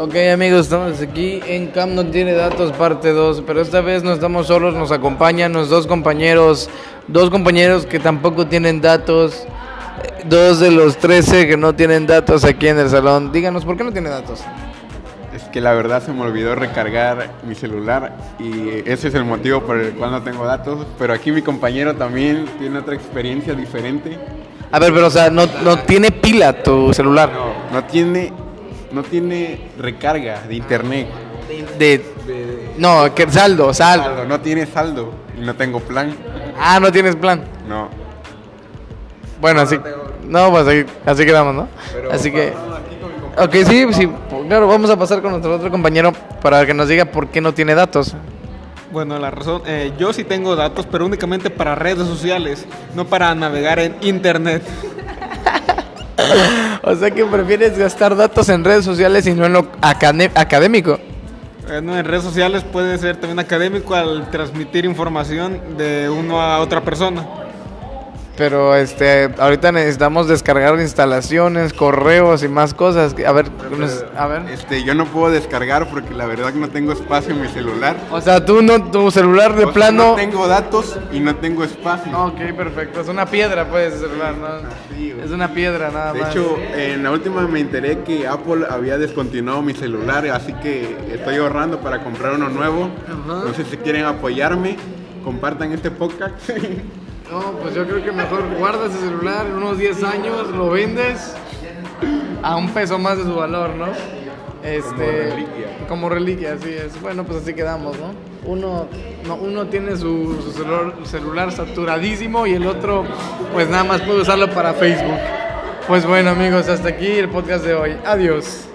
Ok amigos, estamos aquí en Cam no tiene datos parte 2, pero esta vez no estamos solos, nos acompañan los dos compañeros, dos compañeros que tampoco tienen datos, dos de los 13 que no tienen datos aquí en el salón. Díganos, ¿por qué no tiene datos? Es que la verdad se me olvidó recargar mi celular y ese es el motivo por el cual no tengo datos, pero aquí mi compañero también tiene otra experiencia diferente. A ver, pero o sea, no, no tiene pila tu celular. No, no tiene, no tiene recarga de internet. De, no, que saldo, saldo. Saldo, no tiene saldo y no tengo plan. Ah, no tienes plan. No. Bueno, así, no, pues así, así quedamos, ¿no? Así que, ok, sí, sí, claro, vamos a pasar con nuestro otro compañero para que nos diga por qué no tiene datos. Bueno, la razón, eh, yo sí tengo datos, pero únicamente para redes sociales, no para navegar en internet. O sea que prefieres gastar datos en redes sociales y no en lo acadé- académico. Eh, no, en redes sociales puede ser también académico al transmitir información de uno a otra persona. Pero este, ahorita necesitamos descargar instalaciones, correos y más cosas. A ver, nos- a ver. Este, yo no puedo descargar porque la verdad que no tengo espacio en mi celular. O sea, tú no, tu celular de O sea, plano. no tengo datos y no tengo espacio. Ok, perfecto. Es una piedra, pues, el celular, ¿no? Güey. Es una piedra, nada De más. hecho, en la última me enteré que Apple había descontinuado mi celular, así que estoy ahorrando para comprar uno nuevo. Entonces, si quieren apoyarme, compartan este podcast. No, pues yo creo que mejor guardas el celular en unos 10 años, lo vendes a un peso más de su valor, ¿no? Este, Como reliquia. Como reliquia, así es. Bueno, pues así quedamos, ¿no? Uno, no, uno tiene su, su celular, celular saturadísimo y el otro, pues nada más puede usarlo para Facebook. Pues bueno, amigos, hasta aquí el podcast de hoy. Adiós.